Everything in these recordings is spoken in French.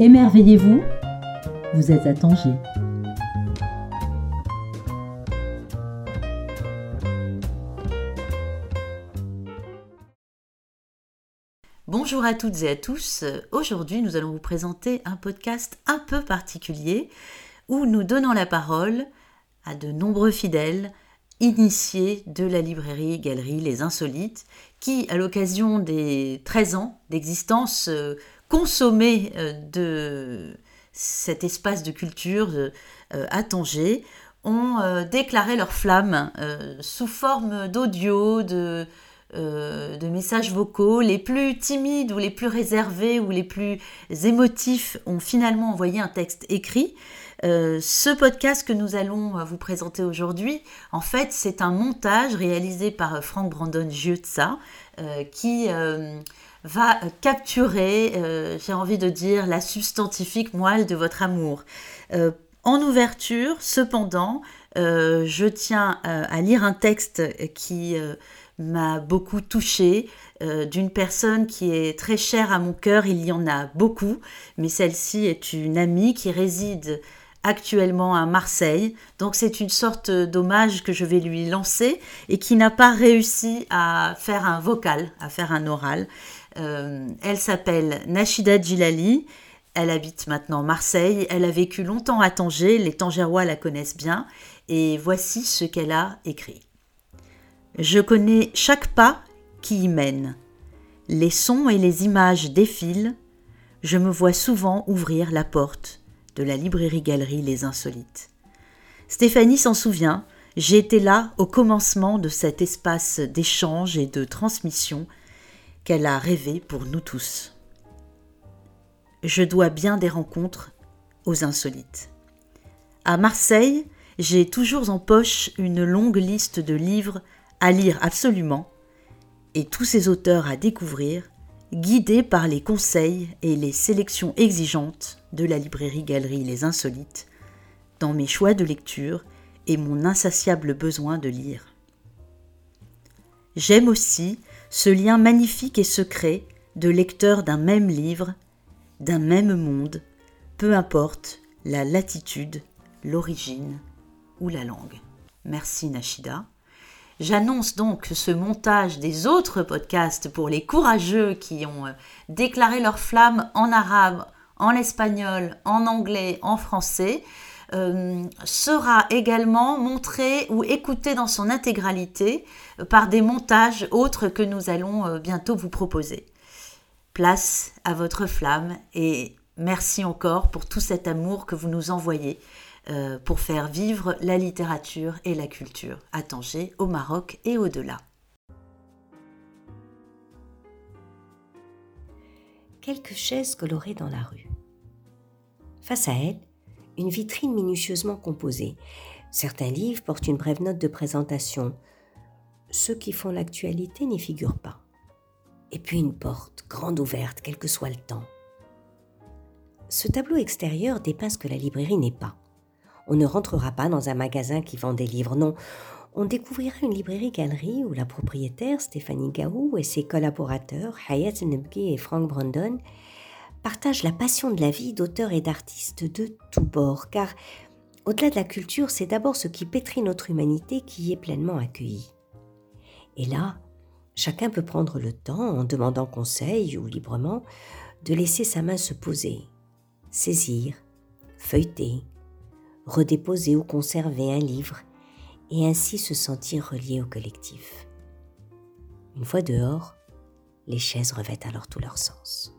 Émerveillez-vous, vous êtes à Tanger. Bonjour à toutes et à tous. Aujourd'hui, nous allons vous présenter un podcast un peu particulier où nous donnons la parole à de nombreux fidèles initiés de la librairie Galerie Les Insolites qui, à l'occasion des 13 ans d'existence, euh, consommés euh, de cet espace de culture euh, à Tanger, ont déclaré leur flamme sous forme d'audio, de, messages vocaux. Les plus timides ou les plus réservés ou les plus émotifs ont finalement envoyé un texte écrit. ce podcast que nous allons vous présenter aujourd'hui, en fait, c'est un montage réalisé par Frank Brandon Giuzza, qui va capturer, euh, j'ai envie de dire, la substantifique moelle de votre amour. Euh, en ouverture, cependant, euh, je tiens à lire un texte qui m'a beaucoup touchée, d'une personne qui est très chère à mon cœur. Il y en a beaucoup, mais celle-ci est une amie qui réside actuellement à Marseille. Donc c'est une sorte d'hommage que je vais lui lancer et qui n'a pas réussi à faire un vocal, à faire un oral. Euh, elle s'appelle Nashida Djilali. Elle habite maintenant Marseille. Elle a vécu longtemps à Tanger. Les Tangérois la connaissent bien. Et voici ce qu'elle a écrit. Je connais chaque pas qui y mène. Les sons et les images défilent. Je me vois souvent ouvrir la porte de la librairie-galerie Les Insolites. Stéphanie s'en souvient. Été là au commencement de cet espace d'échange et de transmission qu'elle a rêvé pour nous tous. Je dois bien des rencontres aux insolites. À Marseille, j'ai toujours en poche une longue liste de livres à lire absolument et tous ces auteurs à découvrir, guidés par les conseils et les sélections exigeantes de la librairie Galerie Les Insolites, dans mes choix de lecture et mon insatiable besoin de lire. J'aime aussi ce lien magnifique et secret de lecteurs d'un même livre, d'un même monde, peu importe la latitude, l'origine ou la langue. Merci Nashida. J'annonce donc ce montage des autres podcasts pour les courageux qui ont euh, déclaré leur flamme en arabe, en espagnol, en anglais, en français. Euh, sera également montré ou écouté dans son intégralité euh, par des montages autres que nous allons euh, bientôt vous proposer. Place à votre flamme et merci encore pour tout cet amour que vous nous envoyez pour faire vivre la littérature et la culture à Tanger, au Maroc et au-delà. Quelques chaises colorées dans la rue. Face à elles, une vitrine minutieusement composée. Certains livres portent une brève note de présentation. Ceux qui font l'actualité n'y figurent pas. Et puis une porte, grande ouverte, quel que soit le temps. Ce tableau extérieur dépeint ce que la librairie n'est pas. On ne rentrera pas dans un magasin qui vend des livres, non. On découvrira une librairie-galerie où la propriétaire, Stéphanie Gaou, et ses collaborateurs, Hayat Nebgi et Frank Brandon, partagent la passion de la vie d'auteurs et d'artistes de tous bords, car au-delà de la culture, c'est d'abord ce qui pétrit notre humanité qui est pleinement accueilli. Et là, chacun peut prendre le temps, en demandant conseil ou librement, de laisser sa main se poser, saisir, feuilleter, redéposer ou conserver un livre, et ainsi se sentir relié au collectif. Une fois dehors, les chaises revêtent alors tout leur sens.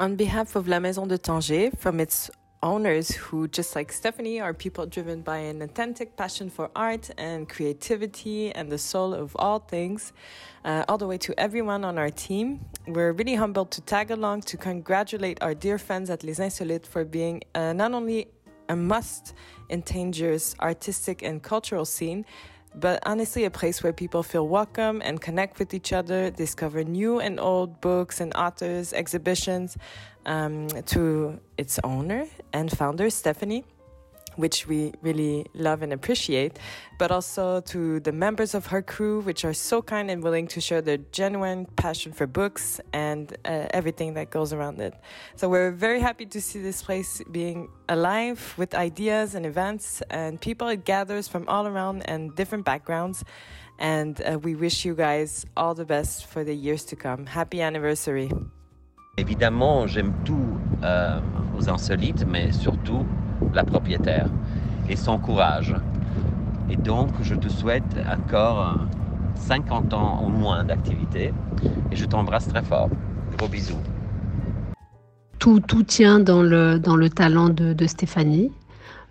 On behalf of La Maison de Tanger, from its owners who, just like Stephanie, are people driven by an authentic passion for art and creativity and the soul of all things, uh, all the way to everyone on our team. We're really humbled to tag along to congratulate our dear friends at Les Insolites for being uh, not only a must in Tanger's artistic and cultural scene, but honestly, a place where people feel welcome and connect with each other, discover new and old books and authors, exhibitions. Um, to its owner and founder, Stephanie. Which we really love and appreciate, but also to the members of her crew, which are so kind and willing to share their genuine passion for books and uh, everything that goes around it. So we're very happy to see this place being alive with ideas and events and people. It gathers from all around and different backgrounds. And uh, we wish you guys all the best for the years to come. Happy anniversary. Évidemment, j'aime tout euh, aux insolites, mais surtout la propriétaire et son courage. Et donc, je te souhaite encore 50 ans au moins d'activité et je t'embrasse très fort. Gros bisous. Tout, tout tient dans le, dans le talent de, Stéphanie.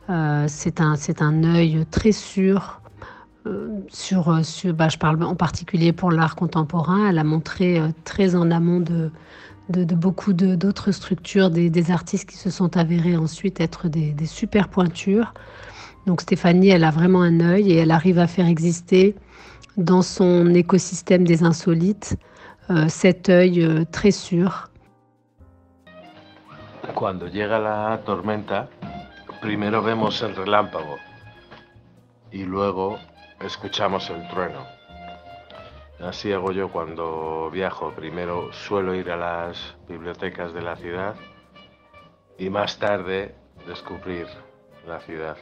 Euh, c'est un, un œil très sûr euh, sur, sur bah, je parle en particulier pour l'art contemporain. Elle a montré euh, très en amont de, de, beaucoup d'autres structures, des, artistes qui se sont avérés ensuite être des, des, super pointures. Donc Stéphanie, elle a vraiment un œil et elle arrive à faire exister dans son écosystème des insolites euh, cet œil euh, très sûr. Cuando llega la tormenta, primero vemos el relámpago y luego escuchamos el trueno. Así hago yo cuando viajo. Primero suelo ir a las bibliotecas de la ciudad y más tarde descubrir la ciudad.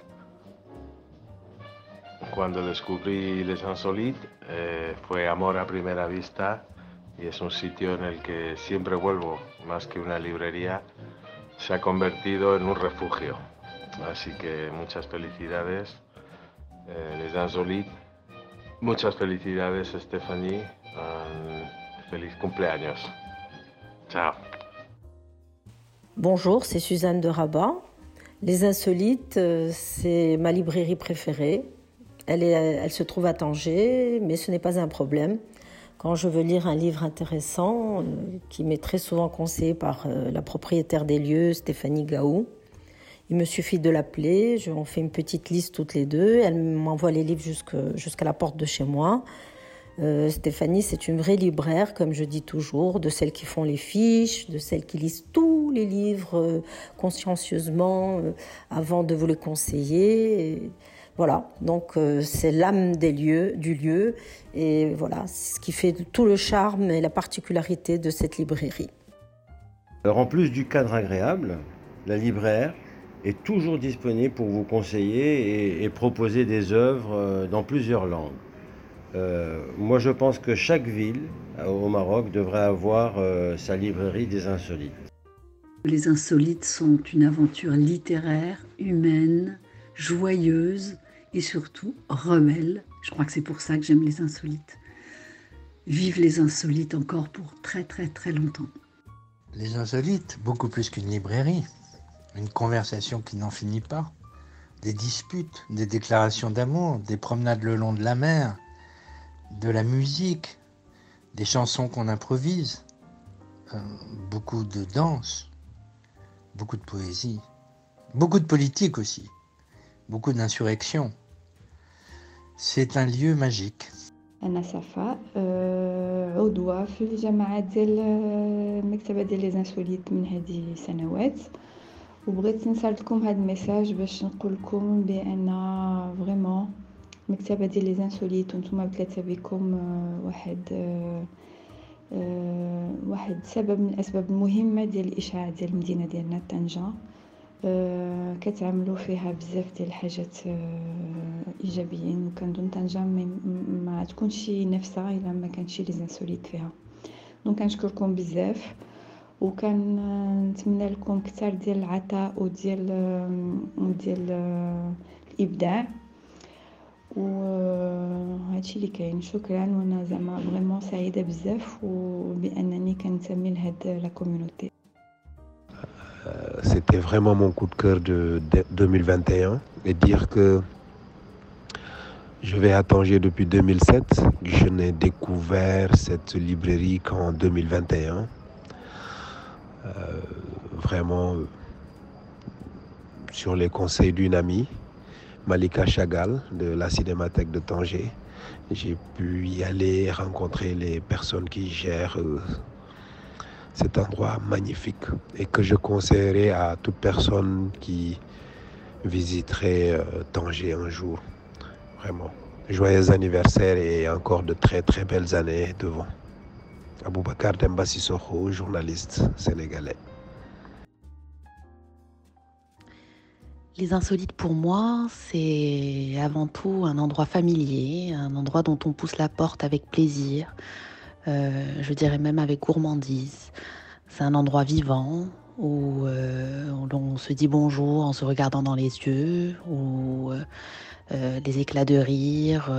Cuando descubrí Les Insolites eh, fue amor a primera vista y es un sitio en el que siempre vuelvo, más que una librería, se ha convertido en un refugio. Así que muchas felicidades, eh, Les Insolites. Muchas felicidades, Stéphanie. Um, cumpleaños. Ciao. Bonjour, c'est Suzanne de Rabat. Les Insolites, euh, c'est ma librairie préférée. Elle, est, elle se trouve à Tanger, mais ce n'est pas un problème. Quand je veux lire un livre intéressant, euh, qui m'est très souvent conseillé par euh, la propriétaire des lieux, Stéphanie Gaou, il me suffit de l'appeler, on fait une petite liste toutes les deux, elle m'envoie les livres jusqu'à la porte de chez moi. Euh, Stéphanie, c'est une vraie libraire, comme je dis toujours, de celles qui font les fiches, de celles qui lisent tous les livres euh, consciencieusement euh, avant de vous les conseiller. Voilà, donc c'est l'âme des lieux, du lieu, et voilà, ce qui fait tout le charme et la particularité de cette librairie. Alors en plus du cadre agréable, la libraire est toujours disponible pour vous conseiller et, et proposer des œuvres dans plusieurs langues. Euh, moi, je pense que chaque ville au Maroc devrait avoir euh, sa librairie des insolites. Les insolites sont une aventure littéraire, humaine, joyeuse et surtout rebelle. Je crois que c'est pour ça que j'aime les insolites. Vive les insolites encore pour très très très longtemps. Les insolites, beaucoup plus qu'une librairie, une conversation qui n'en finit pas, des disputes, des déclarations d'amour, des promenades le long de la mer, de la musique, des chansons qu'on improvise, euh, beaucoup de danse, beaucoup de poésie, beaucoup de politique aussi, beaucoup d'insurrection. C'est un lieu magique. أنا صفاء عضوة في الجماعة ديال المكتبة ديال لي زانسوليت من هذه سنوات وبغيت نسرد لكم هذا الميساج باش نقول لكم بأن فريمون المكتبة ديال لي زانسوليت وأنتم بثلاثة بكم واحد واحد سبب من الأسباب المهمة ديال الإشعاع ديال المدينة ديالنا طنجة كتعملوا فيها بزاف ديال الحاجات إيجابيين وكنظن طنجة ما تكونش نفسها إلا ما كانش لي زانسوليت فيها. دونك كنشكركم بزاف. وكنتمنى لكم كثر ديال العطاء وديال ديال الابداع وهادشي اللي كاين شكرا وانا زعما فريمون سعيده بزاف وبانني كنتمي لهاد لا كوميونيتي C'était vraiment mon coup de cœur de 2021 et dire que je vais à Tanger depuis 2007. Je n'ai découvert cette librairie qu'en 2021. Euh, vraiment sur les conseils d'une amie, Malika Chagall de la Cinémathèque de Tanger. J'ai pu y aller rencontrer les personnes qui gèrent euh, cet endroit magnifique et que je conseillerais à toute personne qui visiterai euh, Tanger un jour. Vraiment. Joyeux anniversaire et encore de très très belles années devant. Aboubacar Demba Sissoko, journaliste sénégalais. Les insolites pour moi, c'est avant tout un endroit familier, un endroit dont on pousse la porte avec plaisir, euh, je dirais même avec gourmandise. C'est un endroit vivant où euh, on se dit bonjour en se regardant dans les yeux, où euh, les éclats de rire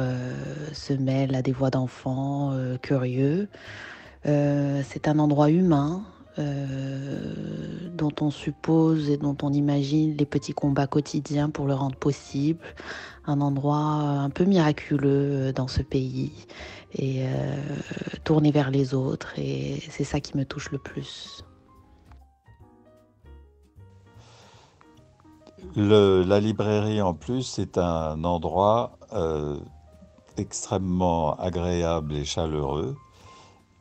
se mêlent à des voix d'enfants curieux. C'est un endroit humain dont on suppose et dont on imagine les petits combats quotidiens pour le rendre possible. Un endroit un peu miraculeux dans ce pays et euh, tourner vers les autres. Et c'est ça qui me touche le plus. la librairie en plus, c'est un endroit euh, extrêmement agréable et chaleureux.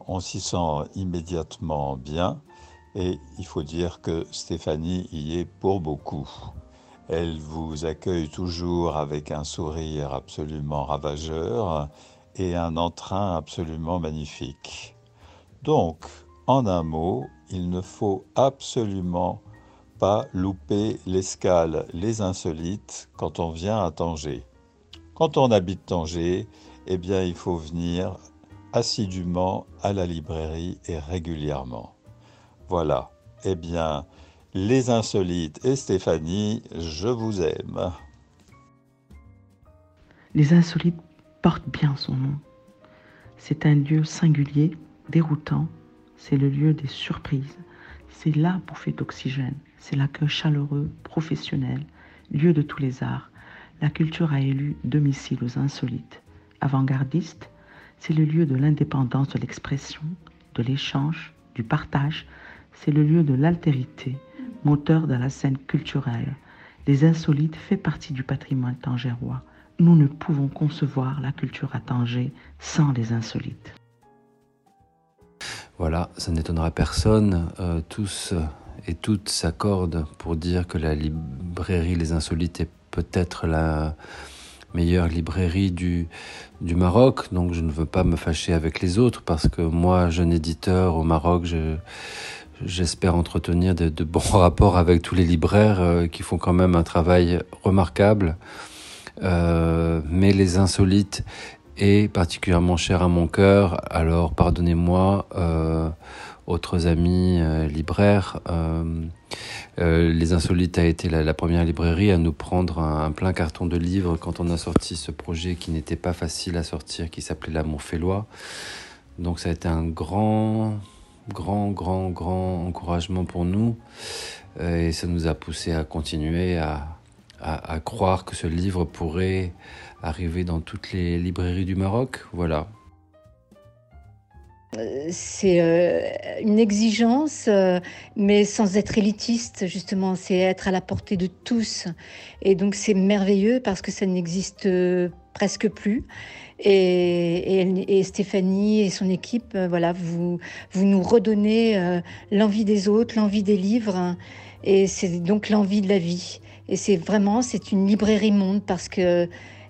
On s'y sent immédiatement bien et il faut dire que Stéphanie y est pour beaucoup. Elle vous accueille toujours avec un sourire absolument ravageur et un entrain absolument magnifique. Donc, en un mot, il ne faut absolument pas louper l'escale Les Insolites quand on vient à Tanger. Quand on habite Tanger, eh bien, il faut venir assidûment à la librairie et régulièrement. Voilà. Eh bien, Les Insolites et Stéphanie, je vous aime. Les Insolites porte bien son nom. C'est un lieu singulier, déroutant, c'est le lieu des surprises, c'est la bouffée d'oxygène, c'est l'accueil chaleureux, professionnel, lieu de tous les arts. La culture a élu domicile aux insolites. Avant-gardiste, c'est le lieu de l'indépendance de l'expression, de l'échange, du partage, c'est le lieu de l'altérité, moteur de la scène culturelle. Les insolites fait partie du patrimoine tangérois nous ne pouvons concevoir la culture à Tanger sans les insolites. Voilà, ça n'étonnera personne. Euh, tous et toutes s'accordent pour dire que la librairie Les Insolites est peut-être la meilleure librairie du, Maroc. Donc je ne veux pas me fâcher avec les autres parce que moi, jeune éditeur au Maroc, je, j'espère entretenir de, bons rapports avec tous les libraires euh, qui font quand même un travail remarquable. Euh, mais les insolites est particulièrement cher à mon cœur. Alors pardonnez-moi, euh, autres amis euh, les Insolites a été la, première librairie à nous prendre un, plein carton de livres quand on a sorti ce projet qui n'était pas facile à sortir, qui s'appelait L'amour félois. Donc ça a été un grand, grand, grand, grand encouragement pour nous. Et ça nous a poussé à continuer à, à, croire que ce livre pourrait arriver dans toutes les librairies du Maroc. Voilà. Euh, c'est euh, une exigence, euh, mais sans être élitiste, justement. C'est être à la portée de tous. Et donc, c'est merveilleux parce que ça n'existe presque plus. Et, Stéphanie et son équipe, voilà, vous, vous nous redonnez l'envie des autres, l'envie des livres. Et c'est donc l'envie de la vie. Et c'est vraiment, c'est une librairie monde parce que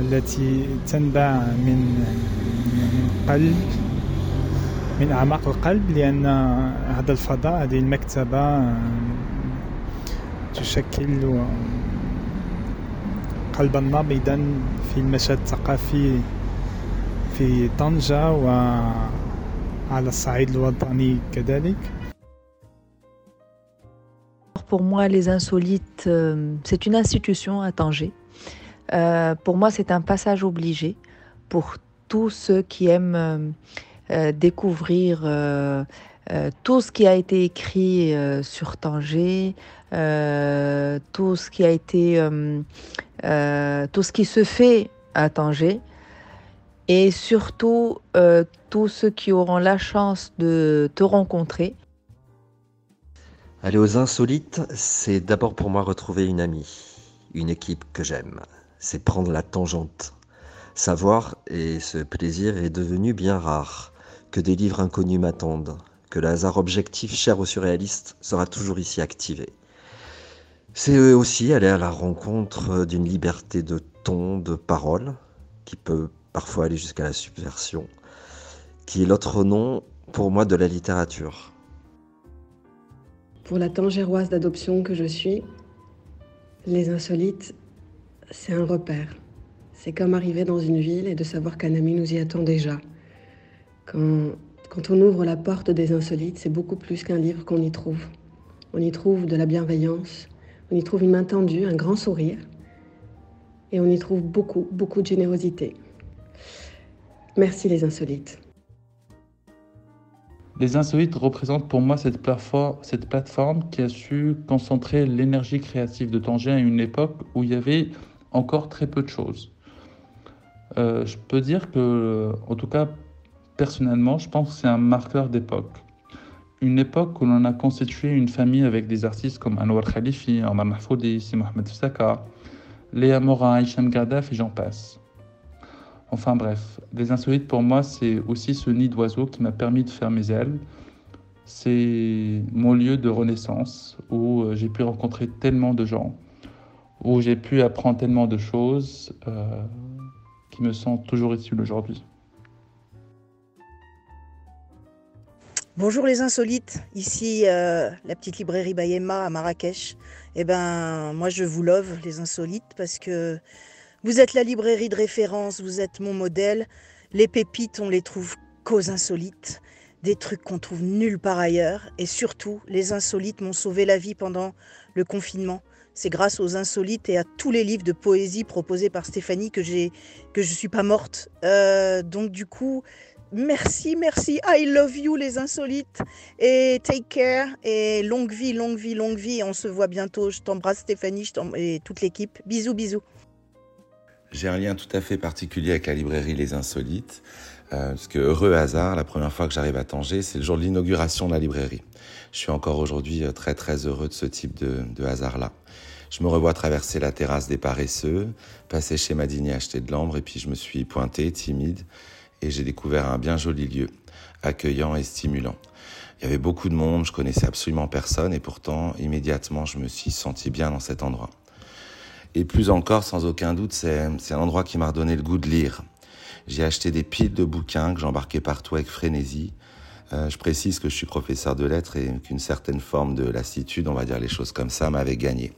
التي تنبع من قلب من أعماق القلب لأن هذا الفضاء هذه المكتبة تشكل قلبا نابضا في المشهد الثقافي في طنجة وعلى الصعيد الوطني كذلك pour moi, les insolites, euh, c'est une institution à Tanger. Euh, pour moi, c'est un passage obligé pour tous ceux qui aiment euh, découvrir tout ce qui a été écrit sur Tanger, tout ce qui a été, tout ce qui se fait à Tanger, et surtout tous ceux qui auront la chance de te rencontrer. Aller aux insolites, c'est d'abord pour moi retrouver une amie, une équipe que j'aime. C'est prendre la tangente. Savoir, et ce plaisir est devenu bien rare, que des livres inconnus m'attendent, que le hasard objectif cher aux surréalistes sera toujours ici activé. C'est aussi aller à la rencontre d'une liberté de ton, de parole, qui peut parfois aller jusqu'à la subversion, qui est l'autre nom pour moi de la littérature. Pour la tangéroise d'adoption que je suis, les insolites, c'est un repère. C'est comme arriver dans une ville et de savoir qu'un ami nous y attend déjà. Quand, quand on ouvre la porte des insolites, c'est beaucoup plus qu'un livre qu'on y trouve. On y trouve de la bienveillance, on y trouve une main tendue, un grand sourire, et on y trouve beaucoup, beaucoup de générosité. Merci les insolites. Les insolites représentent pour moi cette plateforme, cette plateforme qui a su concentrer l'énergie créative de Tanger à une époque où il y avait encore très peu de choses. Euh, je peux dire que, en tout cas, personnellement, je pense que c'est un marqueur d'époque. Une époque où l'on a constitué une famille avec des artistes comme Anwar Khalifi, Omar Mahfoudi, Si Mohamed Saka, Léa Morin, Hicham Gardaf et j'en passe. Enfin bref, les insolites pour moi, c'est aussi ce nid d'oiseau qui m'a permis de faire mes ailes. C'est mon lieu de renaissance où euh, j'ai pu rencontrer tellement de gens, où j'ai pu apprendre tellement de choses euh, qui me sont toujours utiles aujourd'hui. Bonjour les insolites, ici euh, la petite librairie Bayema à Marrakech. Eh ben, moi je vous love les insolites parce que vous êtes la librairie de référence, vous êtes mon modèle. Les pépites, on les trouve qu'aux insolites, des trucs qu'on trouve nulle part ailleurs. Et surtout, les insolites m'ont sauvé la vie pendant le confinement. C'est grâce aux insolites et à tous les livres de poésie proposés par Stéphanie que j'ai que suis pas morte. Euh, donc du coup, merci, merci. I love you les insolites et take care et longue vie, longue vie, longue vie. On se voit bientôt. Je t'embrasse Stéphanie, et toute l'équipe. Bisous, bisous. J'ai un lien tout à fait particulier avec la librairie Les Insolites, euh, parce que heureux hasard, la première fois que j'arrive à Tanger, c'est le jour de l'inauguration de la librairie. Je suis encore aujourd'hui euh, très très heureux de ce type de, de hasard-là. Je me revois traverser la terrasse des paresseux, passer chez Madini acheter de l'ambre, et puis je me suis pointé, timide, et j'ai découvert un bien joli lieu, accueillant et stimulant. Il y avait beaucoup de monde, je connaissais absolument personne, et pourtant, immédiatement, je me suis senti bien dans cet endroit. Et plus encore, sans aucun doute, c'est un endroit qui m'a redonné le goût de lire. J'ai acheté des piles de bouquins que j'embarquais partout avec frénésie. Euh, je précise que je suis professeur de lettres et qu'une certaine forme de lassitude, on va dire les choses comme ça, m'avait gagné.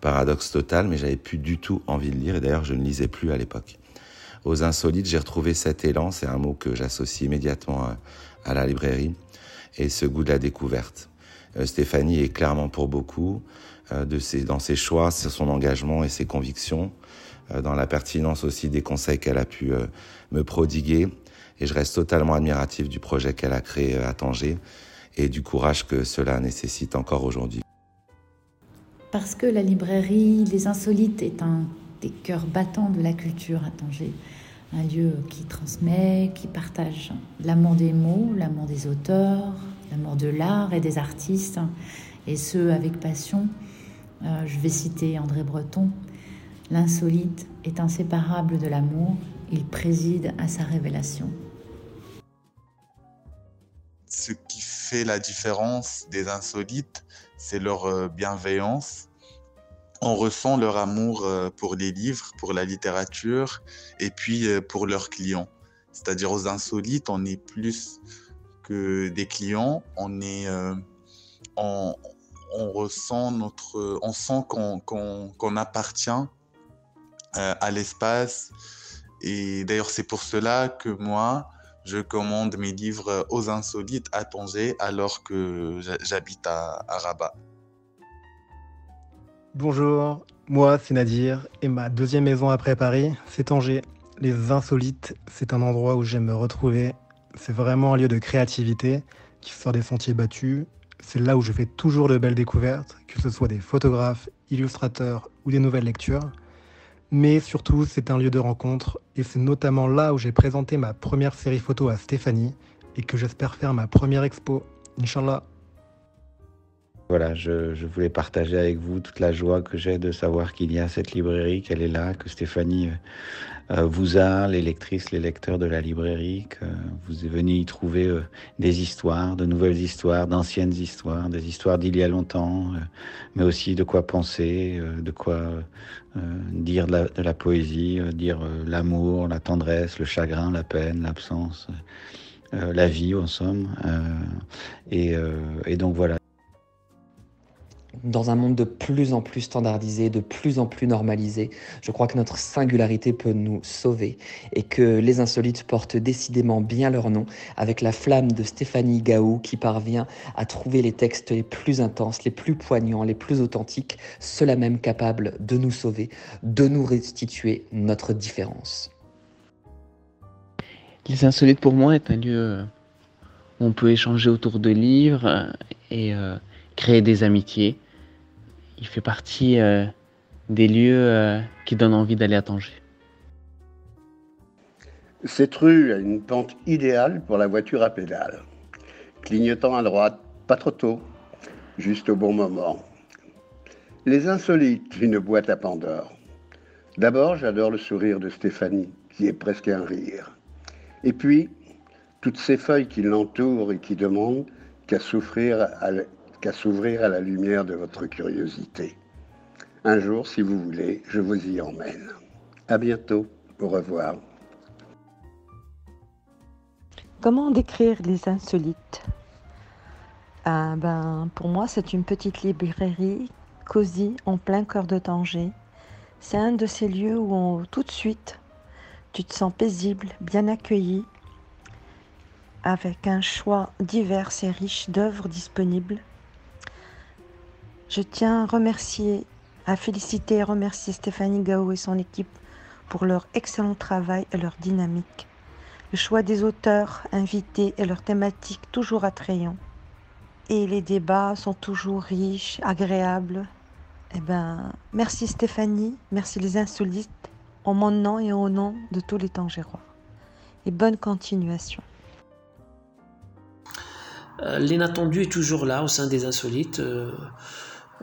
Paradoxe total, mais j'avais plus du tout envie de lire et d'ailleurs je ne lisais plus à l'époque. Aux insolites, j'ai retrouvé cet élan, c'est un mot que j'associe immédiatement à, la librairie, et ce goût de la découverte. Euh, Stéphanie est clairement pour beaucoup. Euh, de dans ses choix, son engagement et ses convictions, dans la pertinence aussi des conseils qu'elle a pu me prodiguer. Et je reste totalement admiratif du projet qu'elle a créé à Tanger et du courage que cela nécessite encore aujourd'hui. Parce que la librairie Les Insolites est un des cœurs battants de la culture à Tanger. Un lieu qui transmet, qui partage l'amour des mots, l'amour des auteurs, l'amour de l'art et des artistes, et ce avec passion. Euh, je vais citer André Breton. L'insolite est inséparable de l'amour, il préside à sa révélation. Ce qui fait la différence des insolites, c'est leur euh, bienveillance. On ressent leur amour euh, pour les livres, pour la littérature et puis pour leurs clients. C'est-à-dire aux insolites, on est plus que des clients, on est, on, ressent notre, on sent qu'on appartient euh, à l'espace. Et d'ailleurs, c'est pour cela que moi, je commande mes livres aux insolites à Tanger alors que j'habite à, Rabat. Bonjour, moi c'est Nadir et ma deuxième maison après Paris, c'est Tanger. Les insolites, c'est un endroit où j'aime me retrouver. C'est vraiment un lieu de créativité qui sort des sentiers battus. C'est là où je fais toujours de belles découvertes, que ce soit des photographes, illustrateurs ou des nouvelles lectures. Mais surtout, c'est un lieu de rencontre et c'est notamment là où j'ai présenté ma première série photo à Stéphanie et que j'espère faire ma première expo. Inch'Allah. Voilà, je, voulais partager avec vous toute la joie que j'ai de savoir qu'il y a cette librairie, qu'elle est là, que Stéphanie euh, euh, vous a, les lectrices, les lecteurs de la librairie, que vous venus y trouver euh, des histoires, de nouvelles histoires, d'anciennes histoires, des histoires d'il y a longtemps, mais aussi de quoi penser, de quoi dire de la, poésie, dire l'amour, la tendresse, le chagrin, la peine, l'absence. la vie en somme. et, donc voilà dans un monde de plus en plus standardisé, de plus en plus normalisé, je crois que notre singularité peut nous sauver et que les insolites portent décidément bien leur nom avec la flamme de Stéphanie Gaou qui parvient à trouver les textes les plus intenses, les plus poignants, les plus authentiques, ceux-là même capables de nous sauver, de nous restituer notre différence. Les insolites pour moi est un lieu où on peut échanger autour de livres et euh, créer des amitiés il fait partie euh, des lieux euh, qui donnent envie d'aller à Tanger. Cette rue a une pente idéale pour la voiture à pédale. Clignotant à droite, pas trop tôt, juste au bon moment. Les insolites, une boîte à Pandore. D'abord, j'adore le sourire de Stéphanie, qui est presque un rire. Et puis, toutes ces feuilles qui l'entourent et qui demandent qu'à souffrir qu'à s'ouvrir à la lumière de votre curiosité. Un jour, si vous voulez, je vous y emmène. À bientôt. Au revoir. Comment décrire les insolites? Ah, ben, Pour moi, c'est une petite librairie cosy en plein cœur de Tanger. C'est un de ces lieux où tout de suite tu te sens paisible, bien accueilli, avec un choix divers et riche d'œuvres disponibles je tiens à remercier, à féliciter et remercier Stéphanie Gao et son équipe pour leur excellent travail et leur dynamique. Le choix des auteurs invités et leurs thématiques toujours attrayants. Et les débats sont toujours riches, agréables. Eh ben, merci Stéphanie, merci les insolites, en mon nom et au nom de tous les Tangérois. Et bonne continuation. Euh, l'inattendu est toujours là au sein des insolites.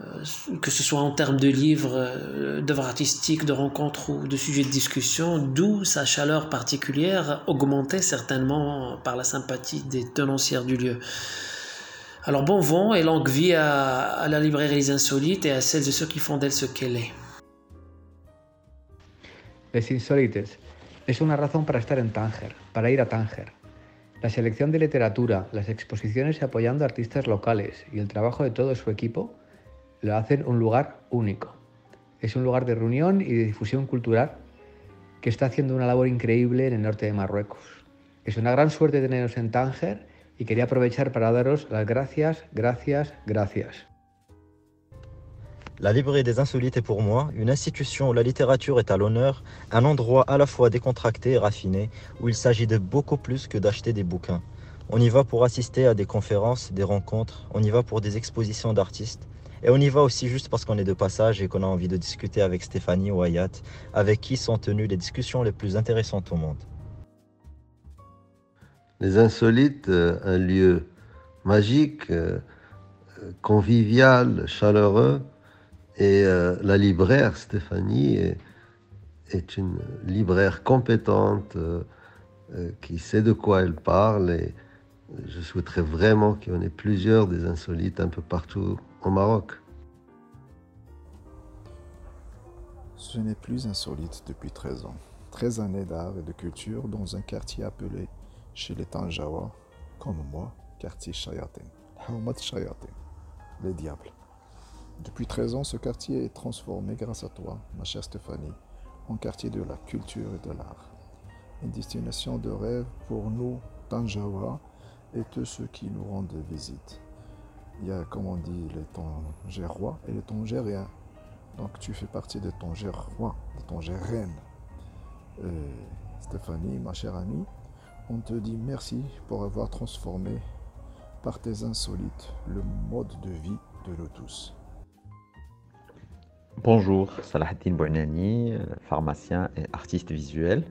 Euh, que ce soit en termes de livres, euh, d'œuvres artistiques, de rencontres ou de sujets de discussion, d'où sa chaleur particulière, augmentée certainement par la sympathie des tenancières du lieu. Alors bon vent et longue vie à, la librairie Les Insolites et à celles et ceux qui font d'elle ce qu'elle est. Les Insolites es una razón para estar en Tánger, para ir a Tánger. La selección de literatura, las exposiciones apoyando artistas locales y el trabajo de todo su equipo lo hacen un lugar único. Es un lugar de reunión y de difusión cultural que está haciendo una labor increíble en el norte de Marruecos. Es una gran suerte teneros en Tánger y quería aprovechar para daros las gracias, gracias, gracias. La Librairie des Insolites est pour moi une institution où la littérature est à l'honneur, un endroit à la fois décontracté et raffiné, où il s'agit de beaucoup plus que d'acheter des bouquins. On y va pour assister à des conférences, des rencontres, on y va pour des expositions d'artistes, et on y va aussi juste parce qu'on est de passage et qu'on a envie de discuter avec Stéphanie ou Ayat, avec qui sont tenues les discussions les plus intéressantes au monde. Les Insolites, euh, un lieu magique, euh, convivial, chaleureux. Et euh, la libraire, Stéphanie, est, est une libraire compétente qui sait de quoi elle parle. Et je souhaiterais vraiment qu'il y en ait plusieurs des insolites un peu partout au Maroc. Ce n'est plus insolite depuis 13 ans. 13 années d'art et de culture dans un quartier appelé chez les Tanjawa, comme moi, quartier Shayatin. Shayatin, les diables. Depuis 13 ans, ce quartier est transformé grâce à toi, ma chère Stéphanie, en quartier de la culture et de l'art. Une destination de rêve pour nous, Tanjawa, et tous ceux qui nous rendent visite il y a, comme on dit, les tongérois et les tongériens. Donc tu fais partie des tongérois, des tongériennes. Stéphanie, ma chère amie, on te dit merci pour avoir transformé par tes insolites le mode de vie de nous tous. Bonjour, Salahaddin Bouinani, pharmacien et artiste visuel.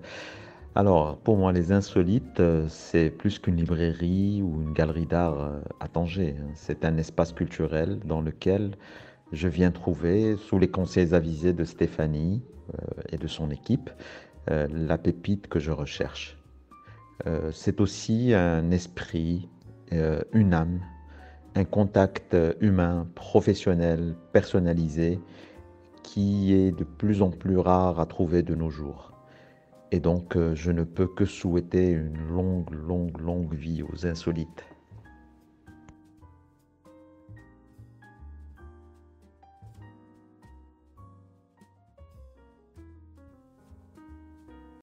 Alors, pour moi, les Insolites, euh, c'est plus qu'une librairie ou une galerie d'art euh, à Tanger. hein. C'est un espace culturel dans lequel je viens trouver, sous les conseils avisés de Stéphanie euh, et de son équipe, la pépite que je recherche. C'est aussi un esprit, une âme, un contact humain, professionnel, personnalisé, qui est de plus en plus rare à trouver de nos jours. Et donc, euh, je ne peux que souhaiter une longue, longue, longue vie aux insolites.